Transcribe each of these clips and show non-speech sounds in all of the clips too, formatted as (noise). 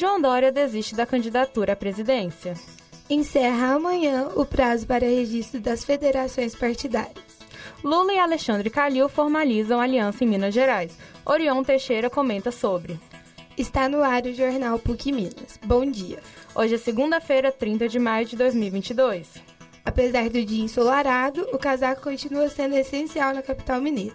João Dória desiste da candidatura à presidência. Encerra amanhã o prazo para registro das federações partidárias. Lula e Alexandre Calil formalizam aliança em Minas Gerais. Orion Teixeira comenta sobre. Está no ar o Jornal PUC Minas. Bom dia. Hoje é segunda-feira, 30 de maio de 2022. Apesar do dia ensolarado, o casaco continua sendo essencial na capital mineira.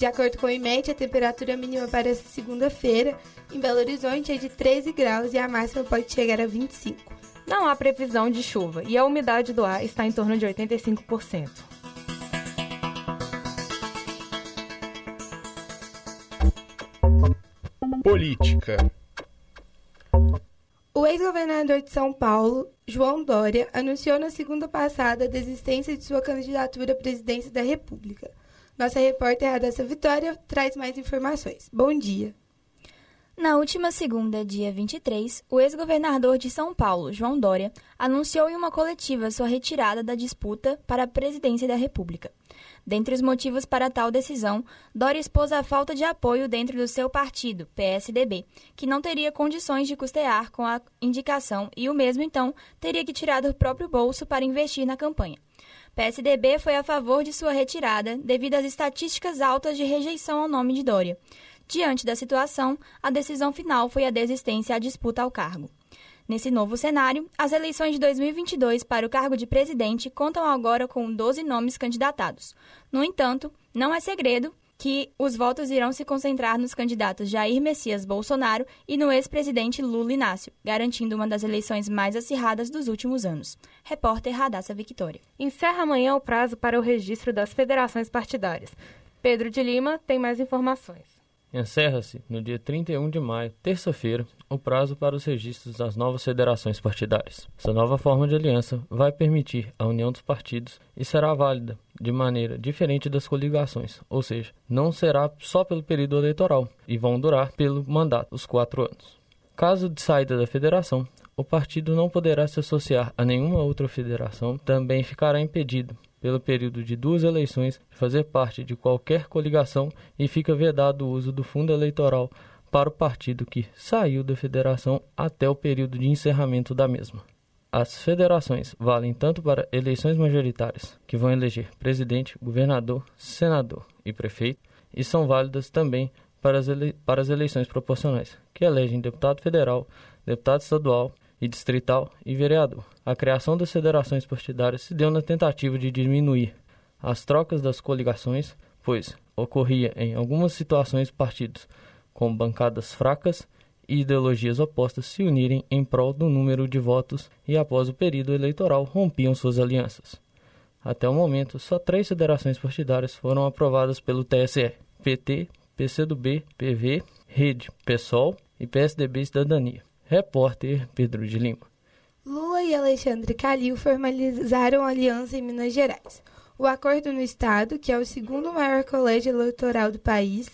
De acordo com o IMET, a temperatura mínima para esta segunda-feira em Belo Horizonte é de 13 graus e a máxima pode chegar a 25. Não há previsão de chuva e a umidade do ar está em torno de 85%. Política. O ex-governador de São Paulo, João Dória, anunciou na segunda passada a desistência de sua candidatura à presidência da República. Nossa repórter Radassa Vitória traz mais informações. Bom dia. Na última segunda, dia 23, o ex-governador de São Paulo, João Dória, anunciou em uma coletiva sua retirada da disputa para a presidência da República. Dentre os motivos para tal decisão, Dória expôs a falta de apoio dentro do seu partido, PSDB, que não teria condições de custear com a indicação e o mesmo então teria que tirar do próprio bolso para investir na campanha. PSDB foi a favor de sua retirada devido às estatísticas altas de rejeição ao nome de Dória. Diante da situação, a decisão final foi a desistência à disputa ao cargo. Nesse novo cenário, as eleições de 2022 para o cargo de presidente contam agora com 12 nomes candidatados. No entanto, não é segredo que os votos irão se concentrar nos candidatos Jair Messias Bolsonaro e no ex-presidente Lula Inácio, garantindo uma das eleições mais acirradas dos últimos anos. Repórter Radassa Victoria. Encerra amanhã o prazo para o registro das federações partidárias. Pedro de Lima tem mais informações. Encerra-se, no dia 31 de maio, terça-feira, o prazo para os registros das novas federações partidárias. Essa nova forma de aliança vai permitir a união dos partidos e será válida de maneira diferente das coligações, ou seja, não será só pelo período eleitoral e vão durar pelo mandato, os quatro anos. Caso de saída da federação, o partido não poderá se associar a nenhuma outra federação, também ficará impedido pelo período de duas eleições, fazer parte de qualquer coligação e fica vedado o uso do fundo eleitoral para o partido que saiu da federação até o período de encerramento da mesma. As federações valem tanto para eleições majoritárias, que vão eleger presidente, governador, senador e prefeito, e são válidas também para as, para as eleições proporcionais, que elegem deputado federal, deputado estadual e distrital e vereador. A criação das federações partidárias se deu na tentativa de diminuir as trocas das coligações, pois ocorria em algumas situações partidos com bancadas fracas e ideologias opostas se unirem em prol do número de votos e após o período eleitoral rompiam suas alianças. Até o momento, só três federações partidárias foram aprovadas pelo TSE: PT, PCdoB, PV, Rede, PSOL e PSDB Cidadania. Repórter Pedro de Lima. Lula e Alexandre Calil formalizaram aliança em Minas Gerais. O acordo no Estado, que é o segundo maior colégio eleitoral do país,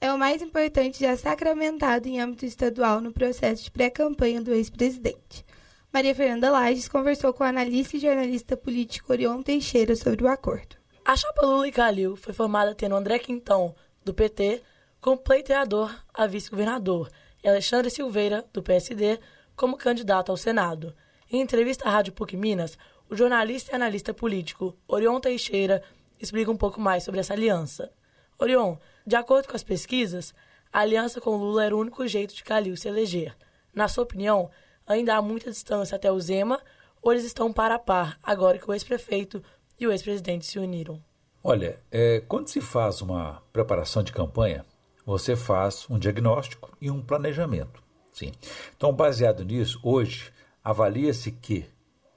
é o mais importante já sacramentado em âmbito estadual no processo de pré-campanha do ex-presidente. Maria Fernanda Lages conversou com o analista e jornalista político Orion Teixeira sobre o acordo. A chapa Lula e Calil foi formada tendo André Quintão, do PT, como pleiteador a vice-governador e Alexandre Silveira, do PSD, como candidato ao Senado. Em entrevista à Rádio PUC Minas, o jornalista e analista político Orion Teixeira explica um pouco mais sobre essa aliança. Orion, de acordo com as pesquisas, a aliança com Lula era o único jeito de Calil se eleger. Na sua opinião, ainda há muita distância até o Zema ou eles estão par a par agora que o ex-prefeito e o ex-presidente se uniram? Olha, é, quando se faz uma preparação de campanha, você faz um diagnóstico e um planejamento. Sim. Então, baseado nisso, hoje avalia-se que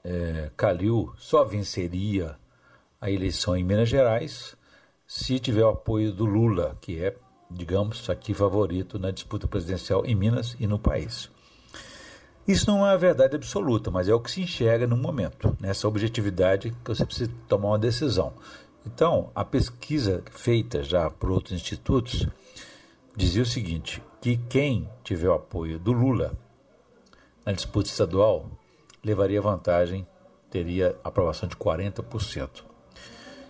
é, Calil só venceria a eleição em Minas Gerais se tiver o apoio do Lula, que é, digamos, aqui favorito na disputa presidencial em Minas e no país. Isso não é a verdade absoluta, mas é o que se enxerga no momento, nessa objetividade que você precisa tomar uma decisão. Então, a pesquisa feita já por outros institutos dizia o seguinte: que quem tiver o apoio do Lula na disputa estadual levaria vantagem, teria aprovação de 40%.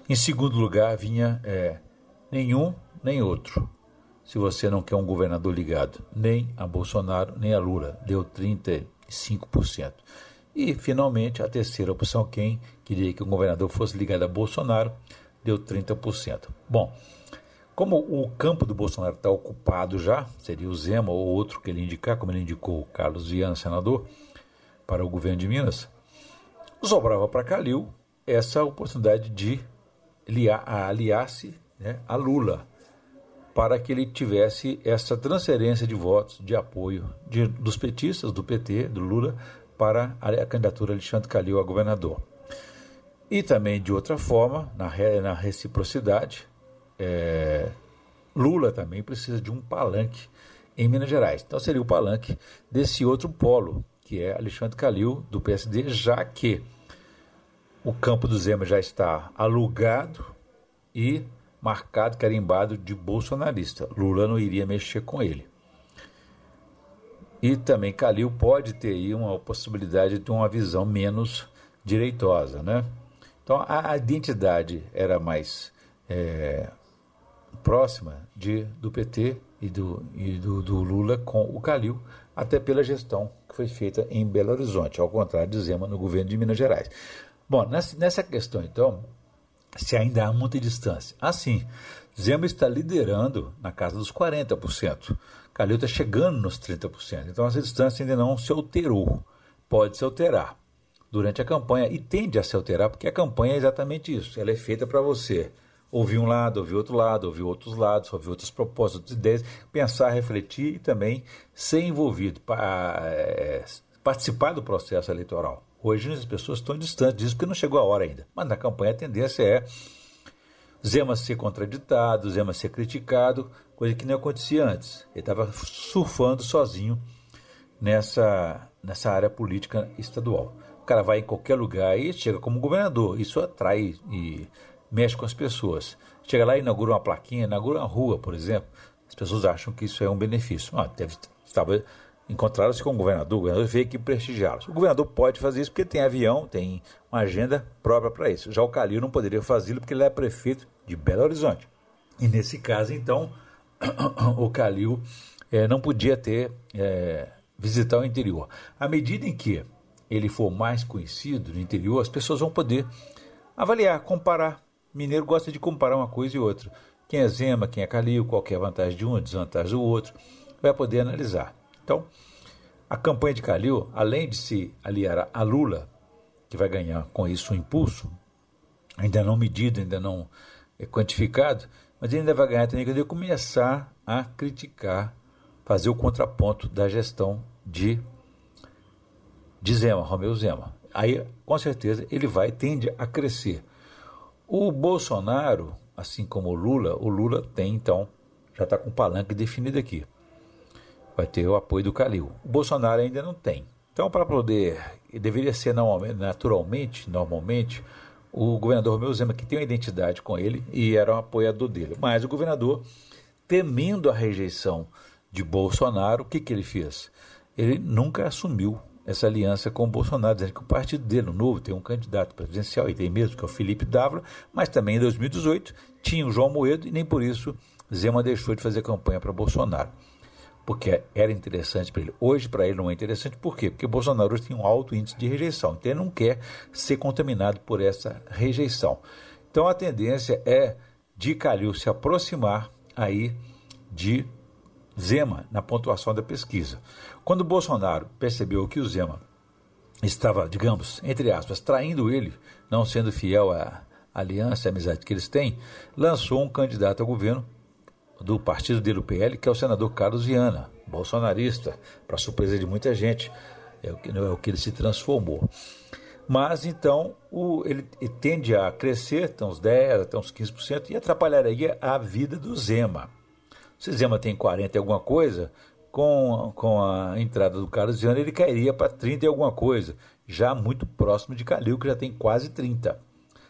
Em segundo lugar vinha é, nenhum nem outro. se você não quer um governador ligado nem a Bolsonaro nem a Lula. Deu 35%. E, finalmente, a terceira opção, quem queria que o governador fosse ligado a Bolsonaro, deu 30%. Bom, como o campo do Bolsonaro está ocupado já, seria o Zema ou outro que ele indicar, como ele indicou o Carlos Viana, senador, para o governo de Minas, sobrava para Calil essa oportunidade de aliar-se né, a Lula, para que ele tivesse essa transferência de votos de apoio de, dos petistas, do PT, do Lula, para a candidatura Alexandre Calil a governador. E também, de outra forma, na, na reciprocidade, é, Lula também precisa de um palanque em Minas Gerais. Então seria o palanque desse outro polo, que é Alexandre Calil, do PSD, já que o campo do Zema já está alugado e marcado, carimbado de bolsonarista. Lula não iria mexer com ele. E também Calil pode ter aí uma possibilidade de uma visão menos direitosa, né? Então a identidade era mais é, próxima de, do PT e, do, e do, do, Lula com o Calil, até pela gestão que foi feita em Belo Horizonte, ao contrário de Zema no governo de Minas Gerais. Bom, nessa, questão, então, se ainda há muita distância. Assim, Zema está liderando na casa dos 40%. Calil está chegando nos 30%. Então essa distância ainda não se alterou. Pode se alterar durante a campanha e tende a se alterar, porque a campanha é exatamente isso. Ela é feita para você ouvir um lado, ouvir outro lado, ouvir outros lados, ouvir outras propostas, outras ideias, pensar, refletir e também ser envolvido, é, participar do processo eleitoral. Hoje as pessoas estão distantes disso porque não chegou a hora ainda. Mas na campanha a tendência é Zema ser contraditado, Zema ser criticado, coisa que não acontecia antes. Ele estava surfando sozinho nessa, nessa área política estadual. O cara vai em qualquer lugar e chega como governador. Isso atrai e mexe com as pessoas. Chega lá e inaugura uma plaquinha, inaugura uma rua, por exemplo. As pessoas acham que isso é um benefício. Ah, deve, estava encontraram-se com o governador, o governador veio aqui prestigiá-los. O governador pode fazer isso porque tem avião, tem uma agenda própria para isso. Já o Calil não poderia fazê-lo porque ele é prefeito de Belo Horizonte. E nesse caso, então, (clears throat) o Calil é, não podia ter é, visitar o interior. À medida em que ele for mais conhecido no interior, as pessoas vão poder avaliar, comparar. Mineiro gosta de comparar uma coisa e outra. Quem é Zema, quem é Calil, qual é a vantagem de um, a desvantagem do outro, vai poder analisar. Então, a campanha de Calil, além de se aliar a Lula, que vai ganhar com isso um impulso, ainda não medido, ainda não quantificado, mas ele ainda vai ganhar também quando ele começar a criticar, fazer o contraponto da gestão de, de Zema, Romeu Zema. Aí, com certeza, ele vai tende a crescer. O Bolsonaro, assim como o Lula, o Lula tem então, já está com o palanque definido aqui vai ter o apoio do Calil. O Bolsonaro ainda não tem. Então, para poder, deveria ser naturalmente, normalmente, o governador Romeu Zema, que tem uma identidade com ele e era um apoiador dele. Mas o governador, temendo a rejeição de Bolsonaro, o que, que ele fez? Ele nunca assumiu essa aliança com o Bolsonaro, dizendo que o partido dele, o novo, tem um candidato presidencial, e tem mesmo, que é o Felipe Dávila, mas também em 2018 tinha o João Moedo, e nem por isso Zema deixou de fazer campanha para Bolsonaro porque era interessante para ele. Hoje, para ele, não é interessante. Por quê? Porque Bolsonaro tem um alto índice de rejeição. Então, ele não quer ser contaminado por essa rejeição. Então, a tendência é de Calil se aproximar aí de Zema na pontuação da pesquisa. Quando Bolsonaro percebeu que o Zema estava, digamos, entre aspas, traindo ele, não sendo fiel à aliança, à amizade que eles têm, lançou um candidato ao governo do partido dele, o PL, que é o senador Carlos Viana, bolsonarista, para surpresa de muita gente, é o que, é o que ele se transformou. Mas então o, ele, tende a crescer até uns 10%, até uns 15% e atrapalharia a vida do Zema. Se Zema tem 40 e alguma coisa, com, com a entrada do Carlos Viana ele cairia para 30 e alguma coisa, já muito próximo de Calil, que já tem quase 30.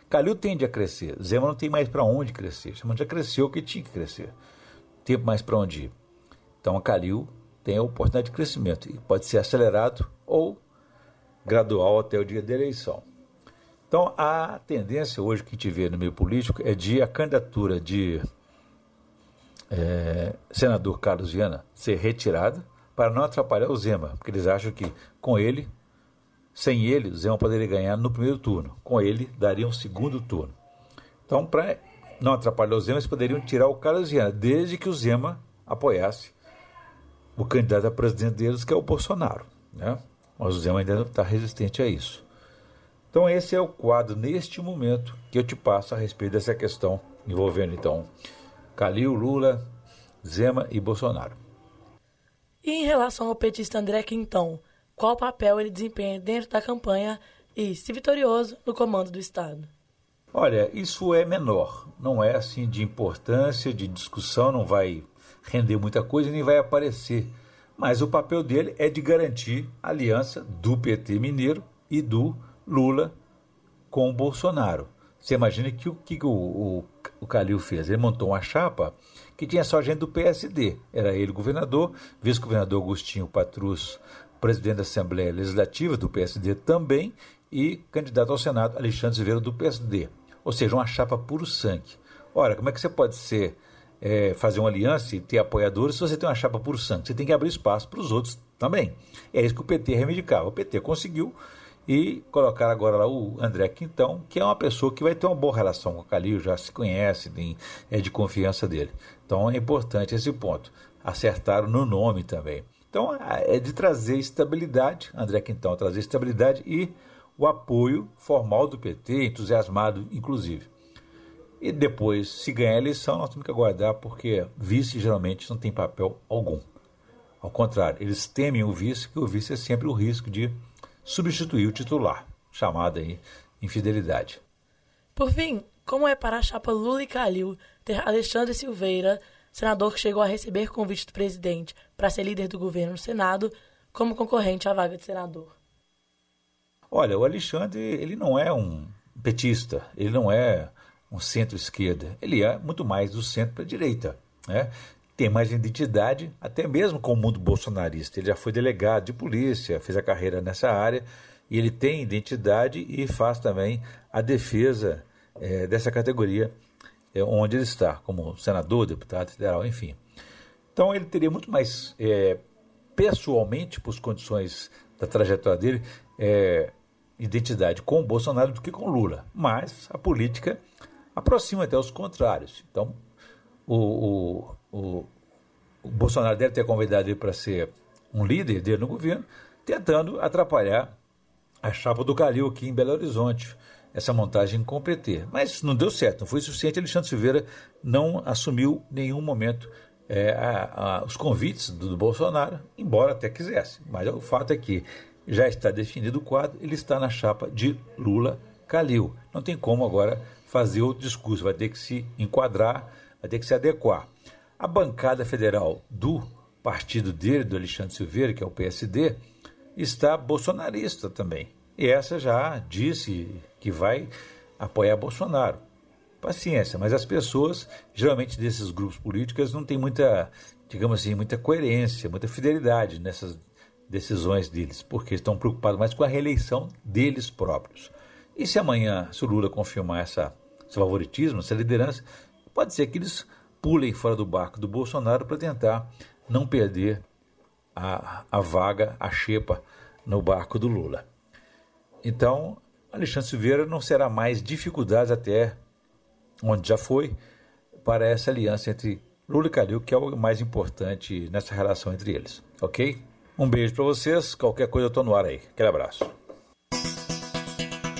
Calil tende a crescer, Zema não tem mais para onde crescer, Zema já cresceu o que tinha que crescer tempo mais para onde ir. Então a Calil tem a oportunidade de crescimento e pode ser acelerado ou gradual até o dia da eleição. Então a tendência hoje que a gente vê no meio político é de a candidatura de é, senador Carlos Viana ser retirada para não atrapalhar o Zema, porque eles acham que com ele, sem ele, o Zema poderia ganhar no primeiro turno. Com ele, daria um segundo turno. Então, para não atrapalhar o Zema, eles poderiam tirar o Carlos Viana, desde que o Zema apoiasse o candidato a presidente deles, que é o Bolsonaro. Né? Mas o Zema ainda não está resistente a isso. Então, esse é o quadro, neste momento, que eu te passo a respeito dessa questão envolvendo, então, Calil, Lula, Zema e Bolsonaro. E em relação ao petista André Quintão, qual papel ele desempenha dentro da campanha e, se vitorioso, no comando do Estado? Olha, isso é menor, não é assim de importância, de discussão, não vai render muita coisa nem vai aparecer. Mas o papel dele é de garantir a aliança do PT mineiro e do Lula com o Bolsonaro. Você imagina que o que o, o, o Calil fez? Ele montou uma chapa que tinha só gente do PSD. Era ele governador, vice-governador Agostinho Patrus, presidente da Assembleia Legislativa do PSD também, e candidato ao Senado Alexandre Silveira do PSD. Ou seja, uma chapa puro sangue. Ora, como é que você pode ser é, fazer uma aliança e ter apoiadores se você tem uma chapa puro sangue? Você tem que abrir espaço para os outros também. É isso que o PT reivindicava. O PT conseguiu e colocar agora lá o André Quintão, que é uma pessoa que vai ter uma boa relação com o Calil, já se conhece, tem, é de confiança dele. Então é importante esse ponto. Acertaram no nome também. Então é de trazer estabilidade, André Quintão trazer estabilidade e o apoio formal do PT, entusiasmado inclusive. E depois, se ganhar a eleição, nós temos que aguardar, porque vice geralmente não tem papel algum. Ao contrário, eles temem o vice, que o vice é sempre o risco de substituir o titular, chamada aí infidelidade. Por fim, como é para a chapa Lula e Calil ter Alexandre Silveira, senador que chegou a receber convite do presidente para ser líder do governo no Senado, como concorrente à vaga de senador? Olha, o Alexandre, ele não é um petista, ele não é um centro-esquerda, ele é muito mais do centro para a direita. Né? tem mais identidade, até mesmo com o mundo bolsonarista. Ele já foi delegado de polícia, fez a carreira nessa área, e ele tem identidade e faz também a defesa é, dessa categoria é, onde ele está, como senador, deputado federal, enfim. Então ele teria muito mais é, pessoalmente, por condições da trajetória dele, é, identidade com o Bolsonaro do que com Lula. Mas a política aproxima até os contrários. Então, o, o, o, o Bolsonaro deve ter convidado ele para ser um líder dele no governo, tentando atrapalhar a chapa do Calil aqui em Belo Horizonte, essa montagem com o PT. Mas não deu certo, não foi suficiente. Alexandre Silveira não assumiu nenhum momento é, a, a, os convites do, do, Bolsonaro, embora até quisesse. Mas o fato é que já está definido o quadro, ele está na chapa de Lula Calil. Não tem como agora fazer outro discurso, vai ter que se enquadrar, vai ter que se adequar. A bancada federal do partido dele, do Alexandre Silveira, que é o PSD, está bolsonarista também. E essa já disse que vai apoiar Bolsonaro. Paciência, mas as pessoas, geralmente desses grupos políticos, não têm muita, digamos assim, muita coerência, muita fidelidade nessas decisões deles, porque estão preocupados mais com a reeleição deles próprios. E se amanhã, se o Lula confirmar essa, esse favoritismo, essa liderança, pode ser que eles pulem fora do barco do Bolsonaro para tentar não perder a, a vaga, a xepa no barco do Lula. Então, Alexandre Silveira não será mais dificuldades até onde já foi para essa aliança entre Lula e Calil, que é o mais importante nessa relação entre eles, ok? Um beijo para vocês, qualquer coisa eu estou no ar aí. Aquele abraço.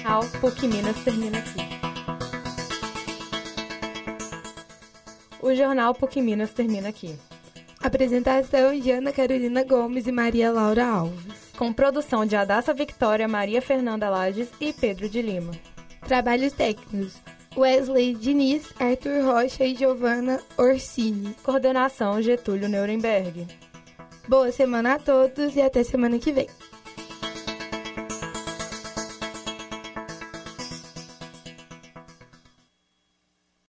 Ao PUC Minas termina aqui. O jornal PUC Minas termina aqui. Apresentação de Ana Carolina Gomes e Maria Laura Alves. Com produção de Adassa Victoria, Maria Fernanda Lages e Pedro de Lima. Trabalhos técnicos. Wesley Diniz, Arthur Rocha e Giovanna Orsini. Coordenação Getúlio Nuremberg. Boa semana a todos e até semana que vem.